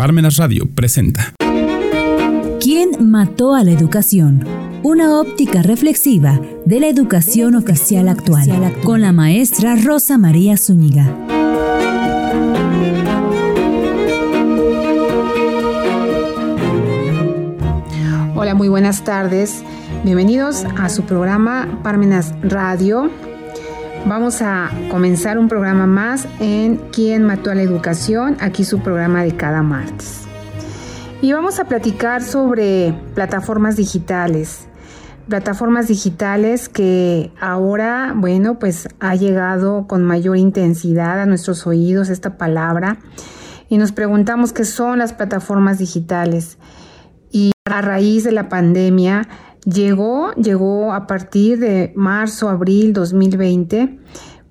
Parmenas Radio presenta. ¿Quién mató a la educación? Una óptica reflexiva de la educación oficial actual, con la maestra Rosa María Zúñiga. Hola, muy buenas tardes. Bienvenidos a su programa Parmenas Radio. Vamos a comenzar un programa más en ¿Quién mató a la educación? Aquí su programa de cada martes. Y vamos a platicar sobre plataformas digitales. Plataformas digitales que ahora, bueno, pues ha llegado con mayor intensidad a nuestros oídos esta palabra. Y nos preguntamos qué son las plataformas digitales. Y a raíz de la pandemia, llegó, llegó a partir de marzo, abril 2020,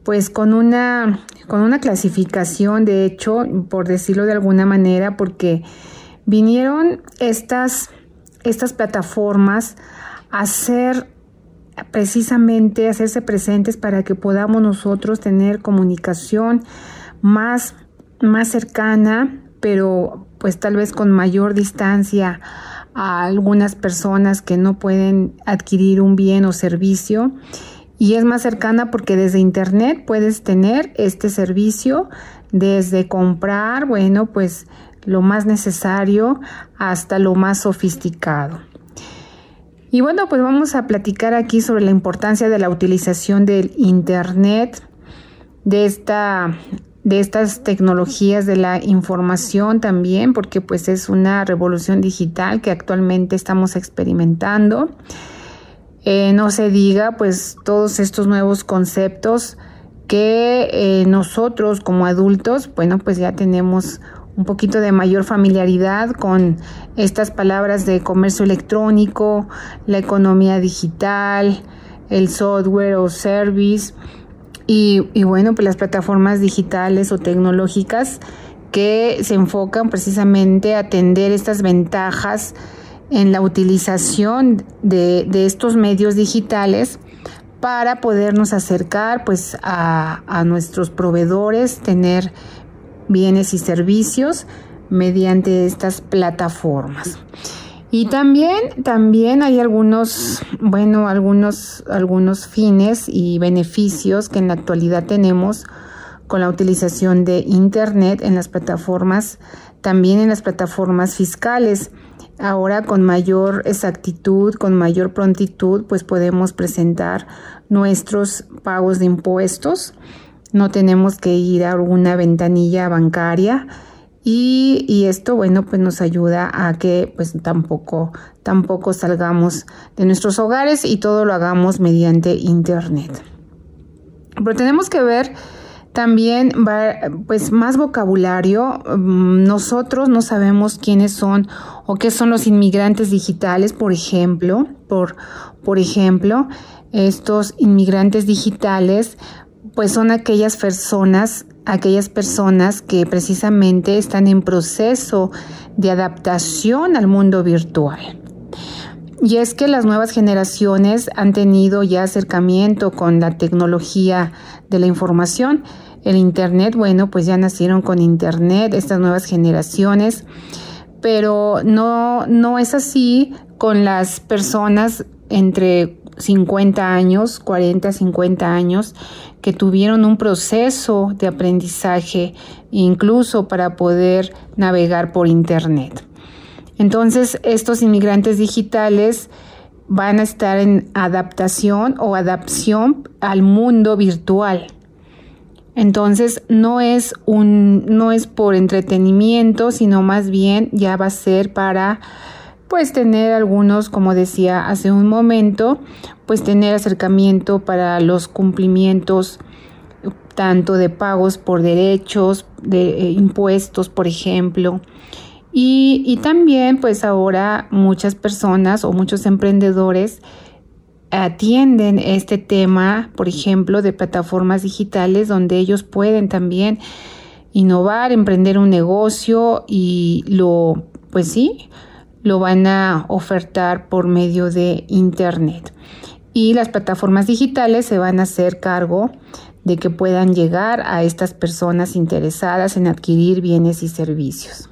pues con una, con una clasificación, de hecho, por decirlo de alguna manera, porque vinieron estas, estas plataformas a ser precisamente, hacerse presentes para que podamos nosotros tener comunicación más, más cercana, pero pues tal vez con mayor distancia a algunas personas que no pueden adquirir un bien o servicio y es más cercana porque desde internet puedes tener este servicio desde comprar, bueno, pues lo más necesario hasta lo más sofisticado. Y bueno, pues vamos a platicar aquí sobre la importancia de la utilización del internet, de esta de estas tecnologías de la información también, porque pues es una revolución digital que actualmente estamos experimentando. Eh, no se diga pues todos estos nuevos conceptos que eh, nosotros como adultos, bueno, pues ya tenemos un poquito de mayor familiaridad con estas palabras de comercio electrónico, la economía digital, el software o service y, bueno, pues las plataformas digitales o tecnológicas que se enfocan precisamente a atender estas ventajas en la utilización de, estos medios digitales para podernos acercar pues a, a nuestros proveedores, tener bienes y servicios mediante estas plataformas. Y también, también hay algunos, bueno, algunos, algunos fines y beneficios que en la actualidad tenemos con la utilización de Internet en las plataformas, también en las plataformas fiscales. Ahora con mayor exactitud, con mayor prontitud, pues podemos presentar nuestros pagos de impuestos. No tenemos que ir a alguna ventanilla bancaria y, esto, bueno, pues nos ayuda a que pues tampoco, tampoco salgamos de nuestros hogares y todo lo hagamos mediante Internet. Pero tenemos que ver también pues más vocabulario. Mm, nosotros no sabemos quiénes son o qué son los inmigrantes digitales, por ejemplo, por, por ejemplo, estos inmigrantes digitales pues son aquellas personas aquellas personas que precisamente están en proceso de adaptación al mundo virtual. Y es que las nuevas generaciones han tenido ya acercamiento con la tecnología de la información. El Internet, bueno, pues ya nacieron con Internet estas nuevas generaciones, pero no, no es así con las personas entre 50 años, 40, 50 años, que tuvieron un proceso de aprendizaje incluso para poder navegar por Internet. Entonces, estos inmigrantes digitales van a estar en adaptación o adaptación al mundo virtual. Entonces, no es un no es por entretenimiento, sino más bien ya va a ser para pues tener algunos, como decía hace un momento, pues tener acercamiento para los cumplimientos tanto de pagos por derechos, de eh, impuestos, por ejemplo. Y, y también pues ahora muchas personas o muchos emprendedores atienden este tema, por ejemplo, de plataformas digitales donde ellos pueden también innovar, emprender un negocio y lo, pues sí, lo van a ofertar por medio de Internet y las plataformas digitales se van a hacer cargo de que puedan llegar a estas personas interesadas en adquirir bienes y servicios.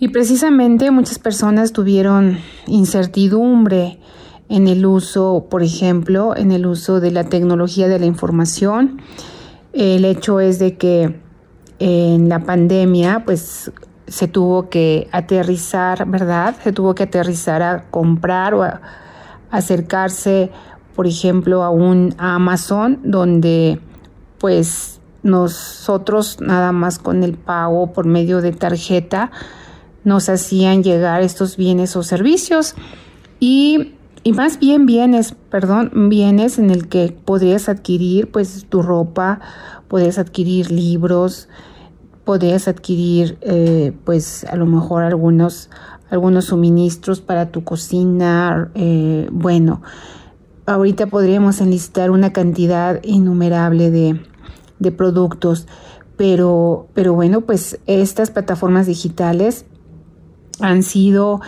Y precisamente muchas personas tuvieron incertidumbre en el uso, por ejemplo, en el uso de la tecnología de la información. El hecho es de que en la pandemia, pues se tuvo que aterrizar, ¿verdad? Se tuvo que aterrizar a comprar o a acercarse, por ejemplo, a un Amazon donde pues nosotros nada más con el pago por medio de tarjeta nos hacían llegar estos bienes o servicios y, y más bien bienes, perdón, bienes en el que podrías adquirir pues tu ropa, podrías adquirir libros, podrías adquirir eh, pues a lo mejor algunos algunos suministros para tu cocina eh, bueno ahorita podríamos enlistar una cantidad innumerable de, de productos pero pero bueno pues estas plataformas digitales han sido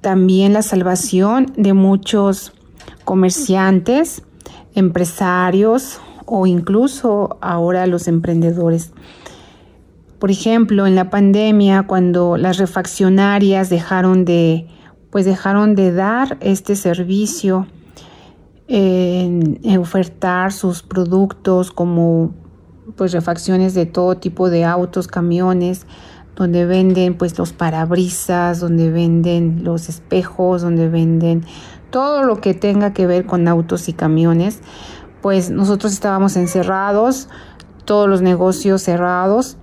también la salvación de muchos comerciantes empresarios o incluso ahora los emprendedores por ejemplo, en la pandemia, cuando las refaccionarias dejaron de, pues dejaron de dar este servicio, en, ofertar sus productos como pues refacciones de todo tipo de autos, camiones, donde venden pues los parabrisas, donde venden los espejos, donde venden todo lo que tenga que ver con autos y camiones, pues nosotros estábamos encerrados, todos los negocios cerrados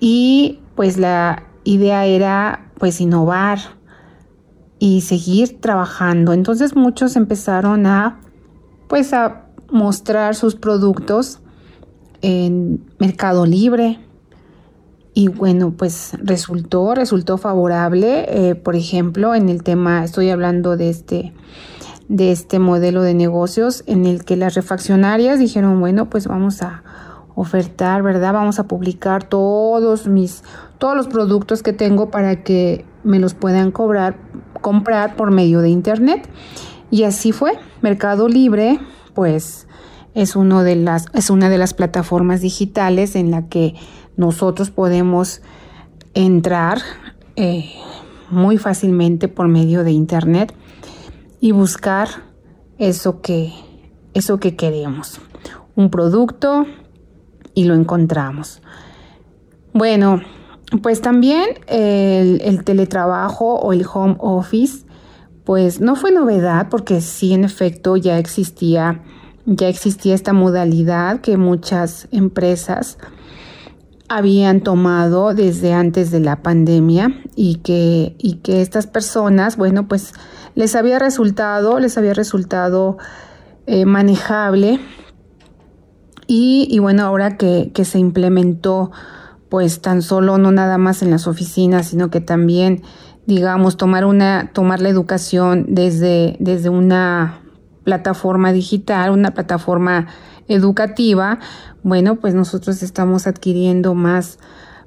y pues la idea era pues innovar y seguir trabajando. Entonces muchos empezaron a pues a mostrar sus productos en Mercado Libre y bueno pues resultó resultó favorable eh, por ejemplo en el tema estoy hablando de este de este modelo de negocios en el que las refaccionarias dijeron bueno pues vamos a ofertar, ¿verdad? Vamos a publicar todos mis todos los productos que tengo para que me los puedan cobrar comprar por medio de internet. Y así fue. Mercado Libre, pues es uno de las es una de las plataformas digitales en la que nosotros podemos entrar eh, muy fácilmente por medio de internet y buscar eso que eso que queremos. Un producto, y lo encontramos. Bueno, pues también el, teletrabajo o el home office, pues no fue novedad porque sí en efecto ya existía, ya existía esta modalidad que muchas empresas habían tomado desde antes de la pandemia y que, y que estas personas, bueno, pues les había resultado, les había resultado eh, manejable y, bueno, ahora que, se implementó, pues tan solo no nada más en las oficinas, sino que también, digamos, tomar una, tomar la educación desde, desde una plataforma digital, una plataforma educativa, bueno, pues nosotros estamos adquiriendo más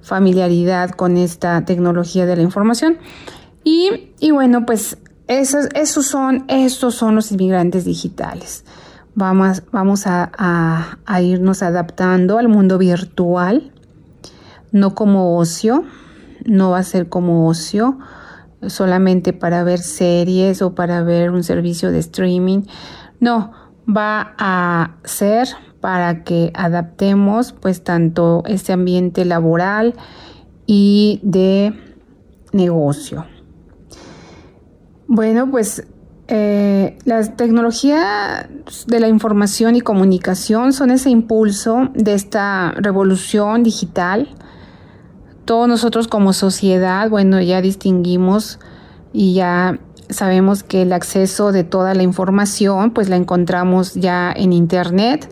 familiaridad con esta tecnología de la información. Y, y bueno, pues esos, esos, son, esos son los inmigrantes digitales. Vamos, vamos a, irnos adaptando al mundo virtual, no como ocio, no va a ser como ocio, solamente para ver series o para ver un servicio de streaming. No, va a ser para que adaptemos pues tanto este ambiente laboral y de negocio. Bueno, pues eh, la tecnología de la información y comunicación son ese impulso de esta revolución digital. Todos nosotros como sociedad, bueno, ya distinguimos y ya sabemos que el acceso de toda la información, pues la encontramos ya en internet.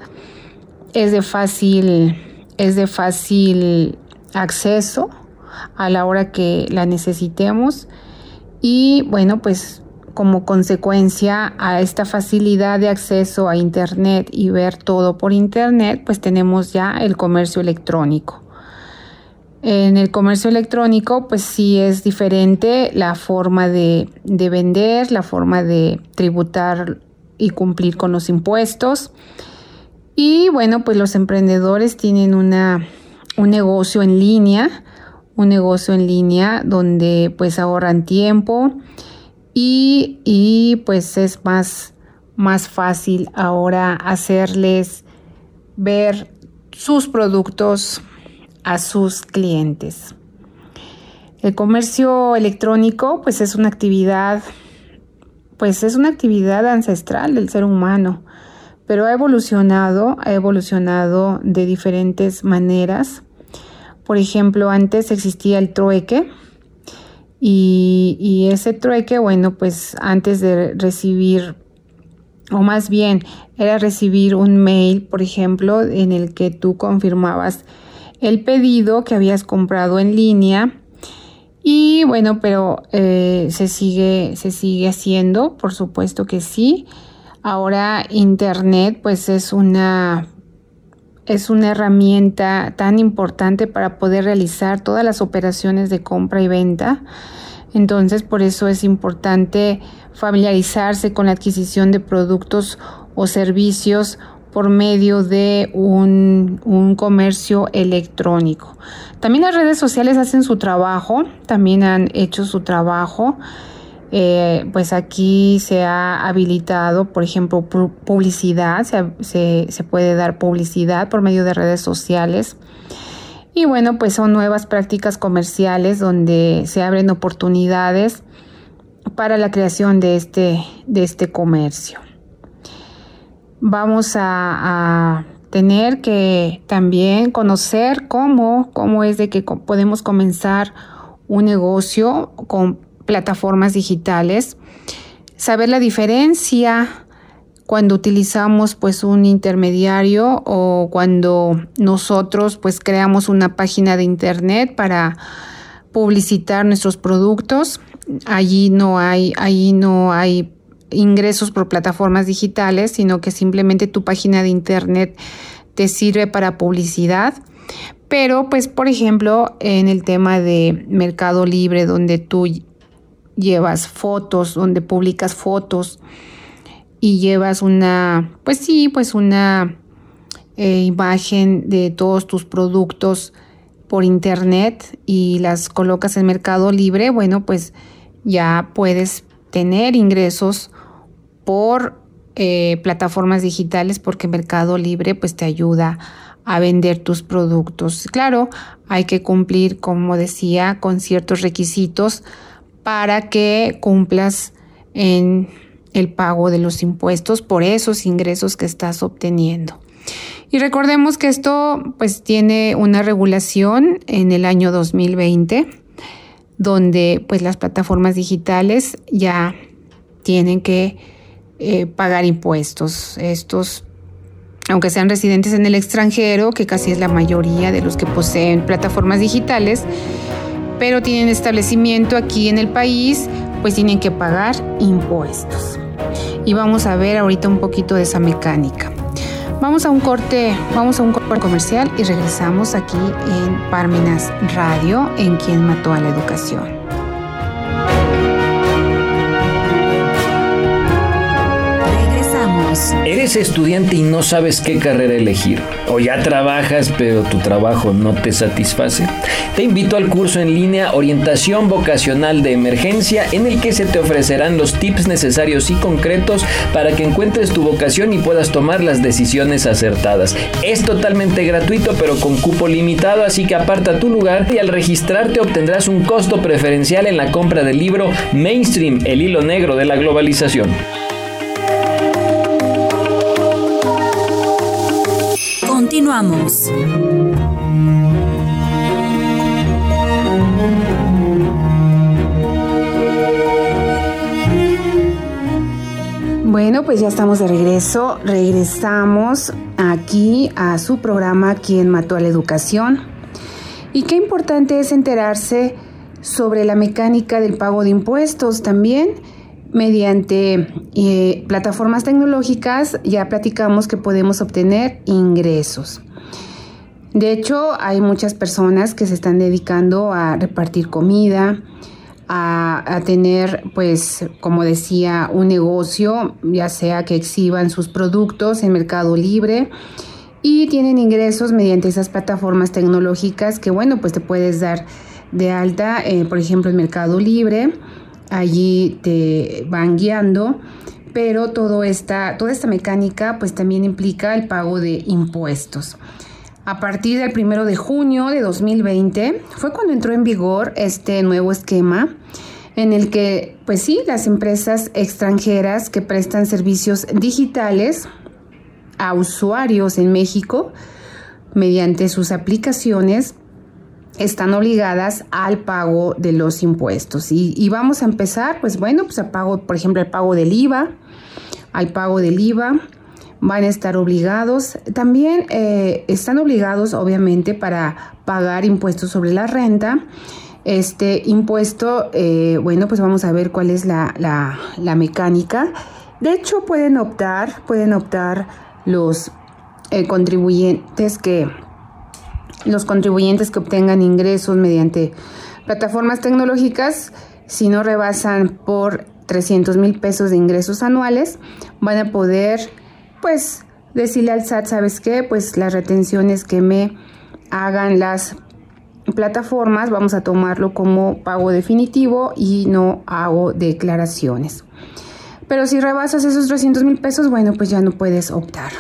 Es de fácil, es de fácil acceso a la hora que la necesitemos. Y bueno, pues como consecuencia a esta facilidad de acceso a Internet y ver todo por Internet, pues tenemos ya el comercio electrónico. En el comercio electrónico, pues sí es diferente la forma de, vender, la forma de tributar y cumplir con los impuestos. Y bueno, pues los emprendedores tienen una, un negocio en línea, un negocio en línea donde pues ahorran tiempo y, pues es más, más fácil ahora hacerles ver sus productos a sus clientes. El comercio electrónico pues es una actividad pues es una actividad ancestral del ser humano, pero ha evolucionado, ha evolucionado de diferentes maneras. Por ejemplo, antes existía el trueque y, ese trueque, bueno, pues antes de recibir o más bien era recibir un mail, por ejemplo, en el que tú confirmabas el pedido que habías comprado en línea. Y bueno, pero eh, se sigue, se sigue haciendo, por supuesto que sí. Ahora Internet, pues es una es una herramienta tan importante para poder realizar todas las operaciones de compra y venta. Entonces, por eso es importante familiarizarse con la adquisición de productos o servicios por medio de un, comercio electrónico. También las redes sociales hacen su trabajo, también han hecho su trabajo. Eh, pues aquí se ha habilitado, por ejemplo, publicidad, se, se puede dar publicidad por medio de redes sociales. Y bueno, pues son nuevas prácticas comerciales donde se abren oportunidades para la creación de este, de este comercio. Vamos a, tener que también conocer cómo, cómo es de que podemos comenzar un negocio con plataformas digitales, saber la diferencia cuando utilizamos pues un intermediario o cuando nosotros pues creamos una página de internet para publicitar nuestros productos allí no hay, allí no hay ingresos por plataformas digitales, sino que simplemente tu página de internet te sirve para publicidad. Pero, pues, por ejemplo, en el tema de Mercado Libre, donde tú llevas fotos, donde publicas fotos y llevas una, pues sí, pues una eh, imagen de todos tus productos por internet y las colocas en Mercado Libre, bueno, pues ya puedes tener ingresos por eh, plataformas digitales porque Mercado Libre pues te ayuda a vender tus productos. Claro, hay que cumplir, como decía, con ciertos requisitos para que cumplas en el pago de los impuestos por esos ingresos que estás obteniendo. Y recordemos que esto pues tiene una regulación en el año 2020 donde pues las plataformas digitales ya tienen que eh, pagar impuestos. Estos, aunque sean residentes en el extranjero, que casi es la mayoría de los que poseen plataformas digitales, pero tienen establecimiento aquí en el país, pues tienen que pagar impuestos. Y vamos a ver ahorita un poquito de esa mecánica. Vamos a un corte, vamos a un corte comercial y regresamos aquí en Parmenas Radio, en quien mató a la educación. Eres estudiante y no sabes qué carrera elegir. O ya trabajas pero tu trabajo no te satisface. Te invito al curso en línea Orientación Vocacional de Emergencia en el que se te ofrecerán los tips necesarios y concretos para que encuentres tu vocación y puedas tomar las decisiones acertadas. Es totalmente gratuito pero con cupo limitado, así que aparta tu lugar y al registrarte obtendrás un costo preferencial en la compra del libro Mainstream, el hilo negro de la globalización. Continuamos. Bueno, pues ya estamos de regreso. Regresamos aquí a su programa Quién mató a la educación. Y qué importante es enterarse sobre la mecánica del pago de impuestos también mediante eh, plataformas tecnológicas ya platicamos que podemos obtener ingresos. De hecho, hay muchas personas que se están dedicando a repartir comida, a, tener, pues, como decía, un negocio, ya sea que exhiban sus productos en Mercado Libre y tienen ingresos mediante esas plataformas tecnológicas que, bueno, pues te puedes dar de alta, eh, por ejemplo, en Mercado Libre, allí te van guiando, pero todo esta, toda esta mecánica pues también implica el pago de impuestos. A partir del primero de junio de 2020 fue cuando entró en vigor este nuevo esquema en el que, pues sí, las empresas extranjeras que prestan servicios digitales a usuarios en México mediante sus aplicaciones están obligadas al pago de los impuestos. Y, vamos a empezar, pues bueno, pues al pago, por ejemplo, al pago del IVA, al pago del IVA, van a estar obligados. También eh, están obligados, obviamente, para pagar impuestos sobre la renta. Este impuesto, eh, bueno, pues vamos a ver cuál es la, la, mecánica. De hecho, pueden optar, pueden optar los eh, contribuyentes que los contribuyentes que obtengan ingresos mediante plataformas tecnológicas, si no rebasan por 300 mil pesos de ingresos anuales, van a poder, pues, decirle al SAT, ¿sabes qué? Pues las retenciones que me hagan las plataformas, vamos a tomarlo como pago definitivo y no hago declaraciones. Pero si rebasas esos 300 mil pesos, bueno, pues ya no puedes optar.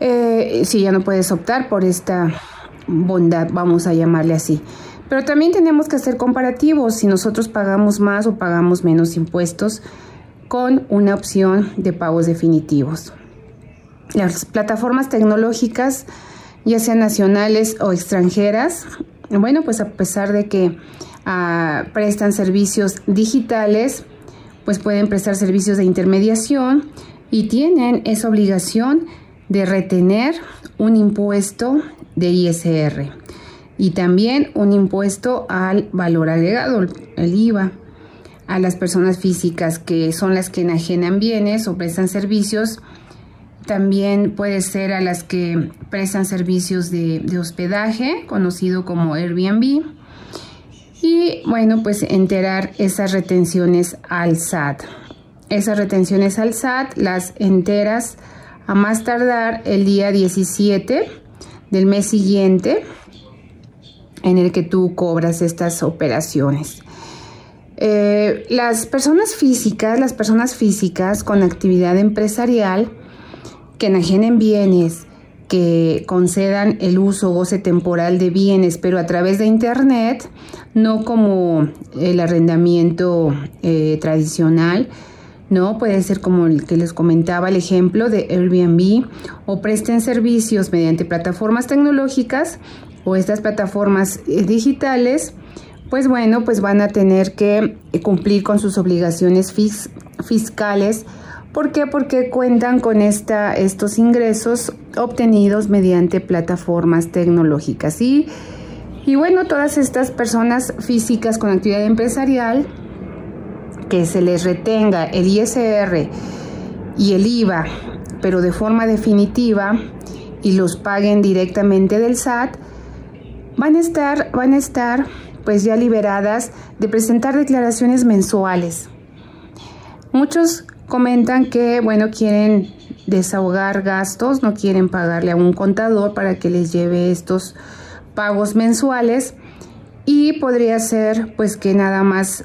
Eh, si ya no puedes optar por esta bondad, vamos a llamarle así. Pero también tenemos que hacer comparativos si nosotros pagamos más o pagamos menos impuestos con una opción de pagos definitivos. Las plataformas tecnológicas, ya sean nacionales o extranjeras, bueno, pues a pesar de que ah, prestan servicios digitales, pues pueden prestar servicios de intermediación y tienen esa obligación de retener un impuesto de ISR y también un impuesto al valor agregado, el IVA, a las personas físicas que son las que enajenan bienes o prestan servicios. También puede ser a las que prestan servicios de, de hospedaje, conocido como Airbnb. Y bueno, pues enterar esas retenciones al SAT. Esas retenciones al SAT las enteras a más tardar el día 17 del mes siguiente en el que tú cobras estas operaciones. Eh, las personas físicas, las personas físicas con actividad empresarial que enajenen bienes, que concedan el uso o goce temporal de bienes, pero a través de Internet, no como el arrendamiento eh, tradicional, ¿no? Puede ser como el que les comentaba el ejemplo de Airbnb o presten servicios mediante plataformas tecnológicas o estas plataformas eh, digitales, pues bueno, pues van a tener que eh, cumplir con sus obligaciones fiscales. ¿Por qué? Porque cuentan con esta, estos ingresos obtenidos mediante plataformas tecnológicas. Y, y bueno, todas estas personas físicas con actividad empresarial que se les retenga el ISR y el IVA, pero de forma definitiva, y los paguen directamente del SAT, van a estar, van a estar pues ya liberadas de presentar declaraciones mensuales. Muchos comentan que, bueno, quieren desahogar gastos, no quieren pagarle a un contador para que les lleve estos pagos mensuales y podría ser pues que nada más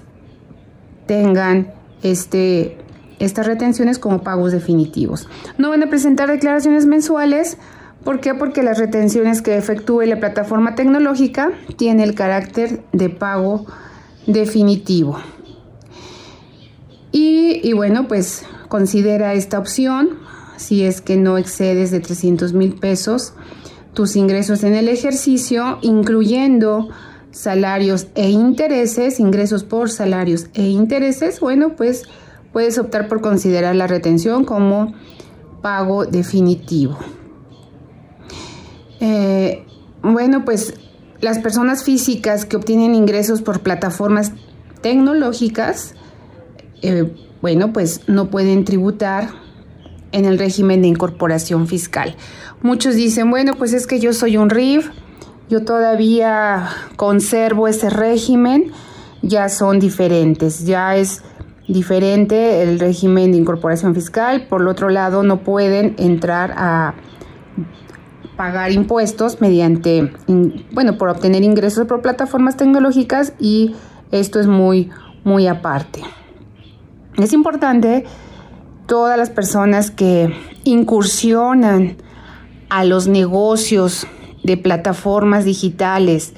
tengan este, estas retenciones como pagos definitivos. No van a presentar declaraciones mensuales. ¿Por qué? Porque las retenciones que efectúe la plataforma tecnológica tiene el carácter de pago definitivo. Y, y, bueno, pues considera esta opción si es que no excedes de 300 mil pesos tus ingresos en el ejercicio, incluyendo salarios e intereses, ingresos por salarios e intereses, bueno, pues puedes optar por considerar la retención como pago definitivo. Eh, bueno, pues las personas físicas que obtienen ingresos por plataformas tecnológicas, eh, bueno, pues no pueden tributar en el régimen de incorporación fiscal. Muchos dicen, bueno, pues es que yo soy un RIF, yo todavía conservo ese régimen, ya son diferentes, ya es diferente el régimen de incorporación fiscal, por otro lado no pueden entrar a pagar impuestos mediante, bueno, por obtener ingresos por plataformas tecnológicas y esto es muy, muy aparte. Es importante todas las personas que incursionan a los negocios de plataformas digitales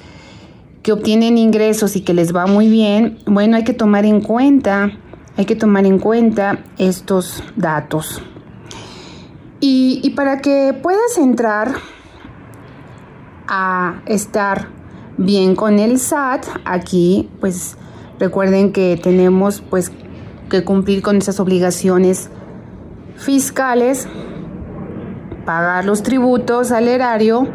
que obtienen ingresos y que les va muy bien, bueno, hay que tomar en cuenta, hay que tomar en cuenta estos datos. Y, y para que puedas entrar a estar bien con el SAT, aquí pues recuerden que tenemos pues que cumplir con esas obligaciones fiscales, pagar los tributos al erario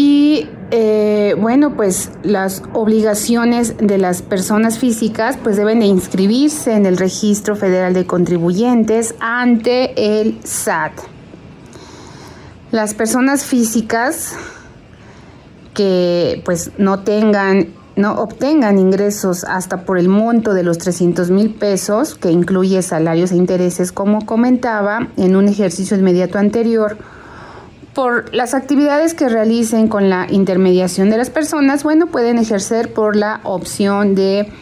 y eh, bueno, pues las obligaciones de las personas físicas pues deben de inscribirse en el Registro Federal de Contribuyentes ante el SAT. Las personas físicas que pues no tengan no obtengan ingresos hasta por el monto de los 300 mil pesos, que incluye salarios e intereses, como comentaba en un ejercicio inmediato anterior, por las actividades que realicen con la intermediación de las personas, bueno, pueden ejercer por la opción de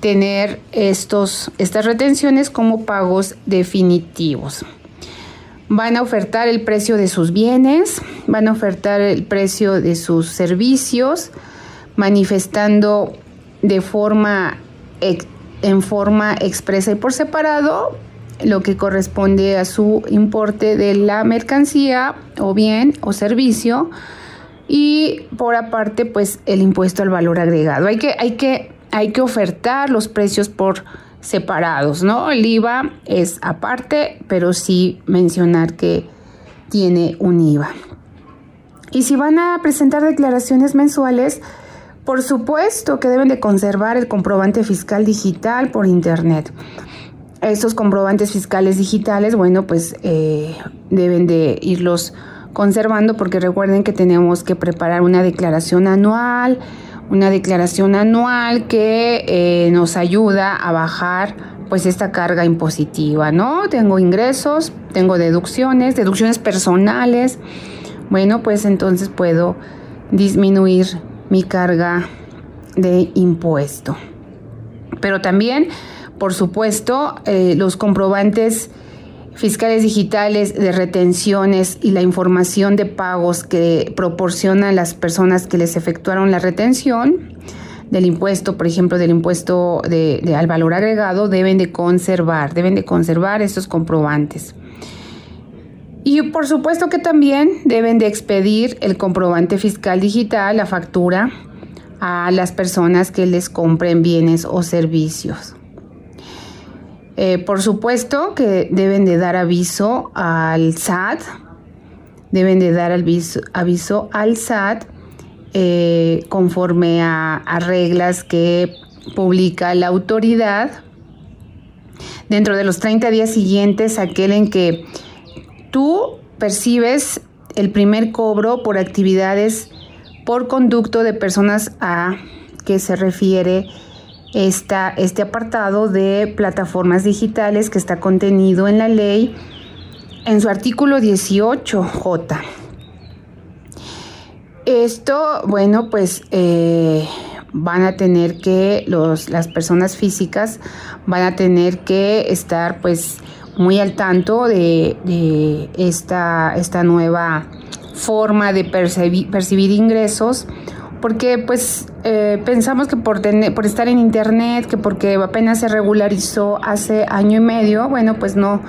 tener estos, estas retenciones como pagos definitivos. Van a ofertar el precio de sus bienes, van a ofertar el precio de sus servicios, manifestando de forma en forma expresa y por separado lo que corresponde a su importe de la mercancía o bien o servicio y por aparte pues el impuesto al valor agregado. Hay que, hay que, hay que ofertar los precios por separados, ¿no? El IVA es aparte, pero sí mencionar que tiene un IVA. Y si van a presentar declaraciones mensuales, por supuesto que deben de conservar el comprobante fiscal digital por Internet estos comprobantes fiscales digitales, bueno, pues eh, deben de irlos conservando porque recuerden que tenemos que preparar una declaración anual, una declaración anual que eh, nos ayuda a bajar pues esta carga impositiva, ¿no? Tengo ingresos, tengo deducciones, deducciones personales, bueno, pues entonces puedo disminuir mi carga de impuesto. Pero también por supuesto, eh, los comprobantes fiscales digitales de retenciones y la información de pagos que proporcionan las personas que les efectuaron la retención del impuesto, por ejemplo, del impuesto al valor agregado, deben de conservar, deben de conservar estos comprobantes. Y por supuesto que también deben de expedir el comprobante fiscal digital, la factura, a las personas que les compren bienes o servicios. Eh, por supuesto que deben de dar aviso al SAT, deben de dar aviso, aviso al SAT eh, conforme a, reglas que publica la autoridad. Dentro de los 30 días siguientes, aquel en que tú percibes el primer cobro por actividades por conducto de personas a que se refiere esta, este apartado de plataformas digitales que está contenido en la ley en su artículo 18J. Esto, bueno, pues eh, van a tener que, los, las personas físicas van a tener que estar pues muy al tanto de, esta, esta nueva forma de percibir ingresos porque pues eh, pensamos que por, tener, por estar en internet, que porque apenas se regularizó hace año y medio, bueno, pues no,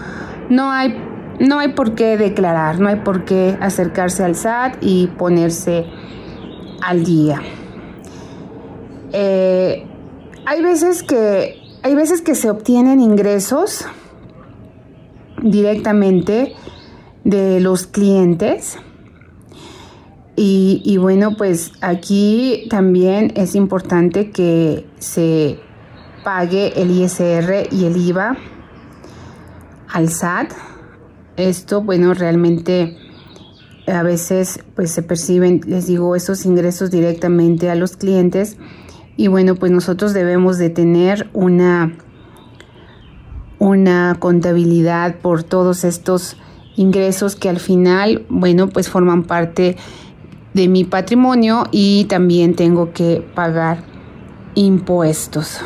no hay, no hay por qué declarar, no hay por qué acercarse al SAT y ponerse al día. Eh, hay veces que hay veces que se obtienen ingresos directamente de los clientes y, bueno, pues aquí también es importante que se pague el ISR y el IVA al SAT. Esto, bueno, realmente a veces pues se perciben, les digo, esos ingresos directamente a los clientes y bueno, pues nosotros debemos de tener una una contabilidad por todos estos ingresos que al final, bueno, pues forman parte de mi patrimonio y también tengo que pagar impuestos.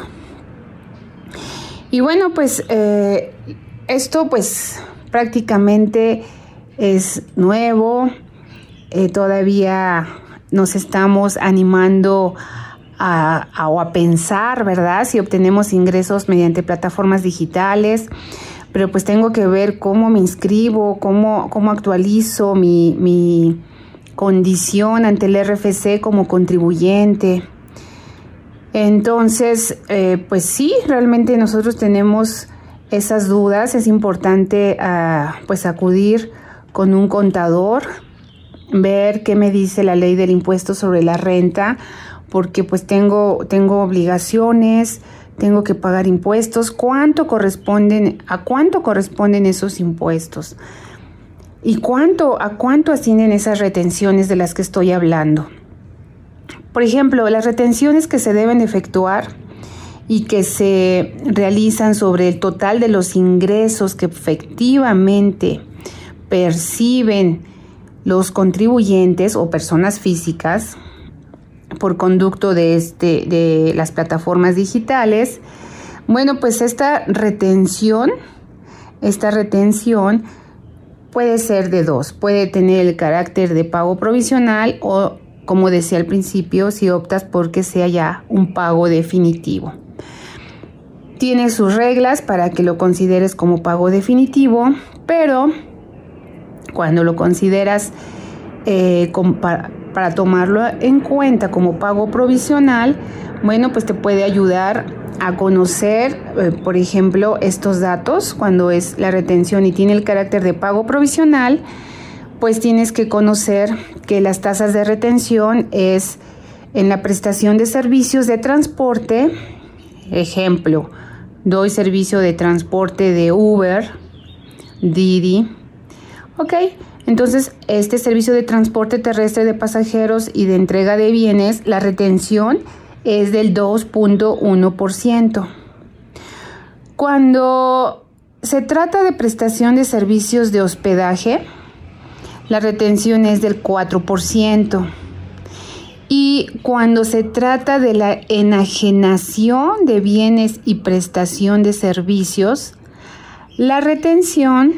Y bueno, pues eh, esto pues prácticamente es nuevo, eh, todavía nos estamos animando a, o a pensar, ¿verdad? Si obtenemos ingresos mediante plataformas digitales, pero pues tengo que ver cómo me inscribo, cómo, cómo actualizo mi, mi condición ante el RFC como contribuyente. Entonces, eh, pues sí, realmente nosotros tenemos esas dudas. Es importante ah, pues acudir con un contador, ver qué me dice la ley del impuesto sobre la renta, porque pues tengo, tengo obligaciones, tengo que pagar impuestos, cuánto corresponden, a cuánto corresponden esos impuestos y cuánto, a cuánto ascienden esas retenciones de las que estoy hablando. Por ejemplo, las retenciones que se deben efectuar y que se realizan sobre el total de los ingresos que efectivamente perciben los contribuyentes o personas físicas por conducto de, este, de las plataformas digitales, bueno, pues esta retención, esta retención puede ser de dos, puede tener el carácter de pago provisional o, como decía al principio, si optas porque sea ya un pago definitivo. Tiene sus reglas para que lo consideres como pago definitivo, pero cuando lo consideras eh, para, tomarlo en cuenta como pago provisional, bueno, pues te puede ayudar a conocer, eh, por ejemplo, estos datos cuando es la retención y tiene el carácter de pago provisional, pues tienes que conocer que las tasas de retención es en la prestación de servicios de transporte, ejemplo, doy servicio de transporte de Uber, Didi, ok, entonces, este servicio de transporte terrestre de pasajeros y de entrega de bienes, la retención es del 2.1%. Cuando se trata de prestación de servicios de hospedaje, la retención es del 4%. Y cuando se trata de la enajenación de bienes y prestación de servicios, la retención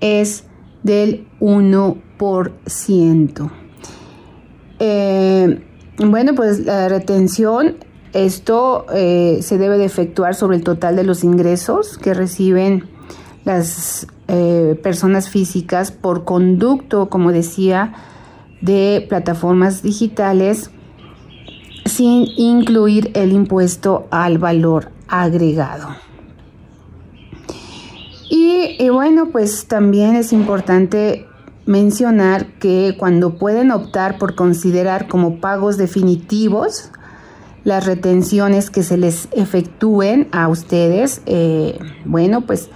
es del 1%. Eh, bueno, pues la retención, esto eh, se debe de efectuar sobre el total de los ingresos que reciben las eh, personas físicas por conducto, como decía, de plataformas digitales sin incluir el impuesto al valor agregado. Y, bueno, pues también es importante mencionar que cuando pueden optar por considerar como pagos definitivos las retenciones que se les efectúen a ustedes, eh, bueno, pues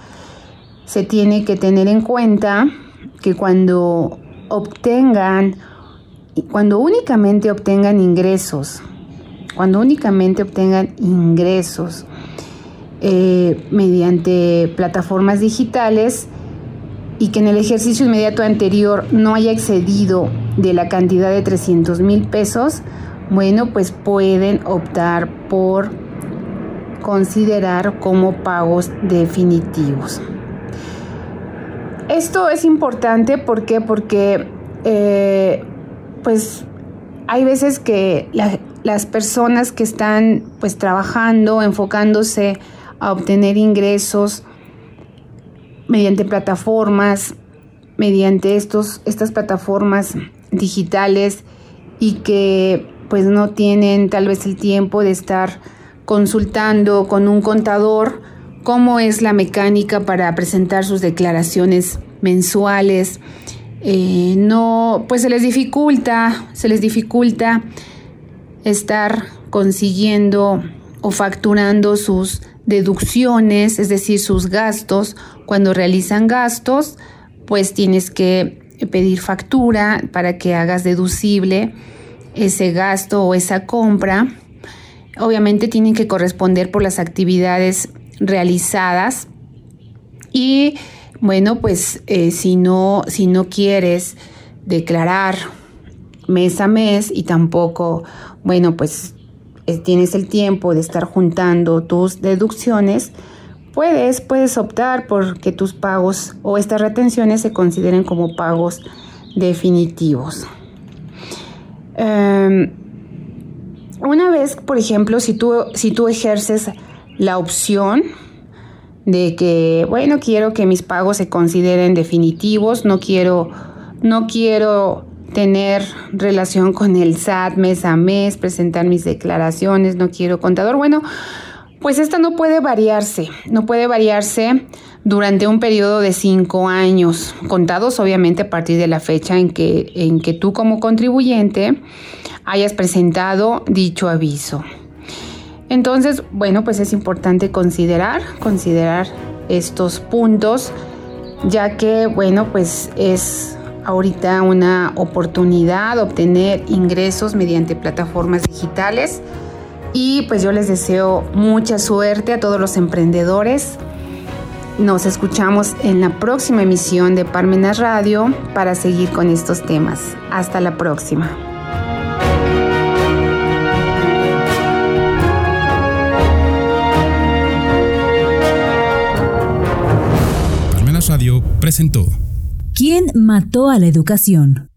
se tiene que tener en cuenta que cuando obtengan, cuando únicamente obtengan ingresos, cuando únicamente obtengan ingresos eh, mediante plataformas digitales y que en el ejercicio inmediato anterior no haya excedido de la cantidad de 300 mil pesos, bueno, pues pueden optar por considerar como pagos definitivos. Esto es importante ¿por porque eh, pues hay veces que las personas que están pues trabajando, enfocándose a obtener ingresos mediante plataformas, mediante estos, estas plataformas digitales y que pues no tienen tal vez el tiempo de estar consultando con un contador cómo es la mecánica para presentar sus declaraciones mensuales. Eh, no, pues se les dificulta, se les dificulta estar consiguiendo o facturando sus deducciones, es decir, sus gastos. Cuando realizan gastos, pues tienes que pedir factura para que hagas deducible ese gasto o esa compra. Obviamente tienen que corresponder por las actividades realizadas y Bueno, pues eh, si, no, si no quieres declarar mes a mes y tampoco, bueno, pues tienes el tiempo de estar juntando tus deducciones, puedes, puedes optar por que tus pagos o estas retenciones se consideren como pagos definitivos. Em, una vez, por ejemplo, si tú, si tú ejerces la opción de que, bueno, quiero que mis pagos se consideren definitivos, no quiero, no quiero tener relación con el SAT mes a mes, presentar mis declaraciones, no quiero contador. Bueno, pues esta no puede variarse, no puede variarse durante un periodo de cinco años, contados obviamente a partir de la fecha en que, en que tú como contribuyente hayas presentado dicho aviso. Entonces, bueno, pues es importante considerar, considerar estos puntos, ya que, bueno, pues es ahorita una oportunidad obtener ingresos mediante plataformas digitales. Y pues yo les deseo mucha suerte a todos los emprendedores. Nos escuchamos en la próxima emisión de Parmenas Radio para seguir con estos temas. Hasta la próxima. Parmenas Radio presentó ¿Quién mató a la educación?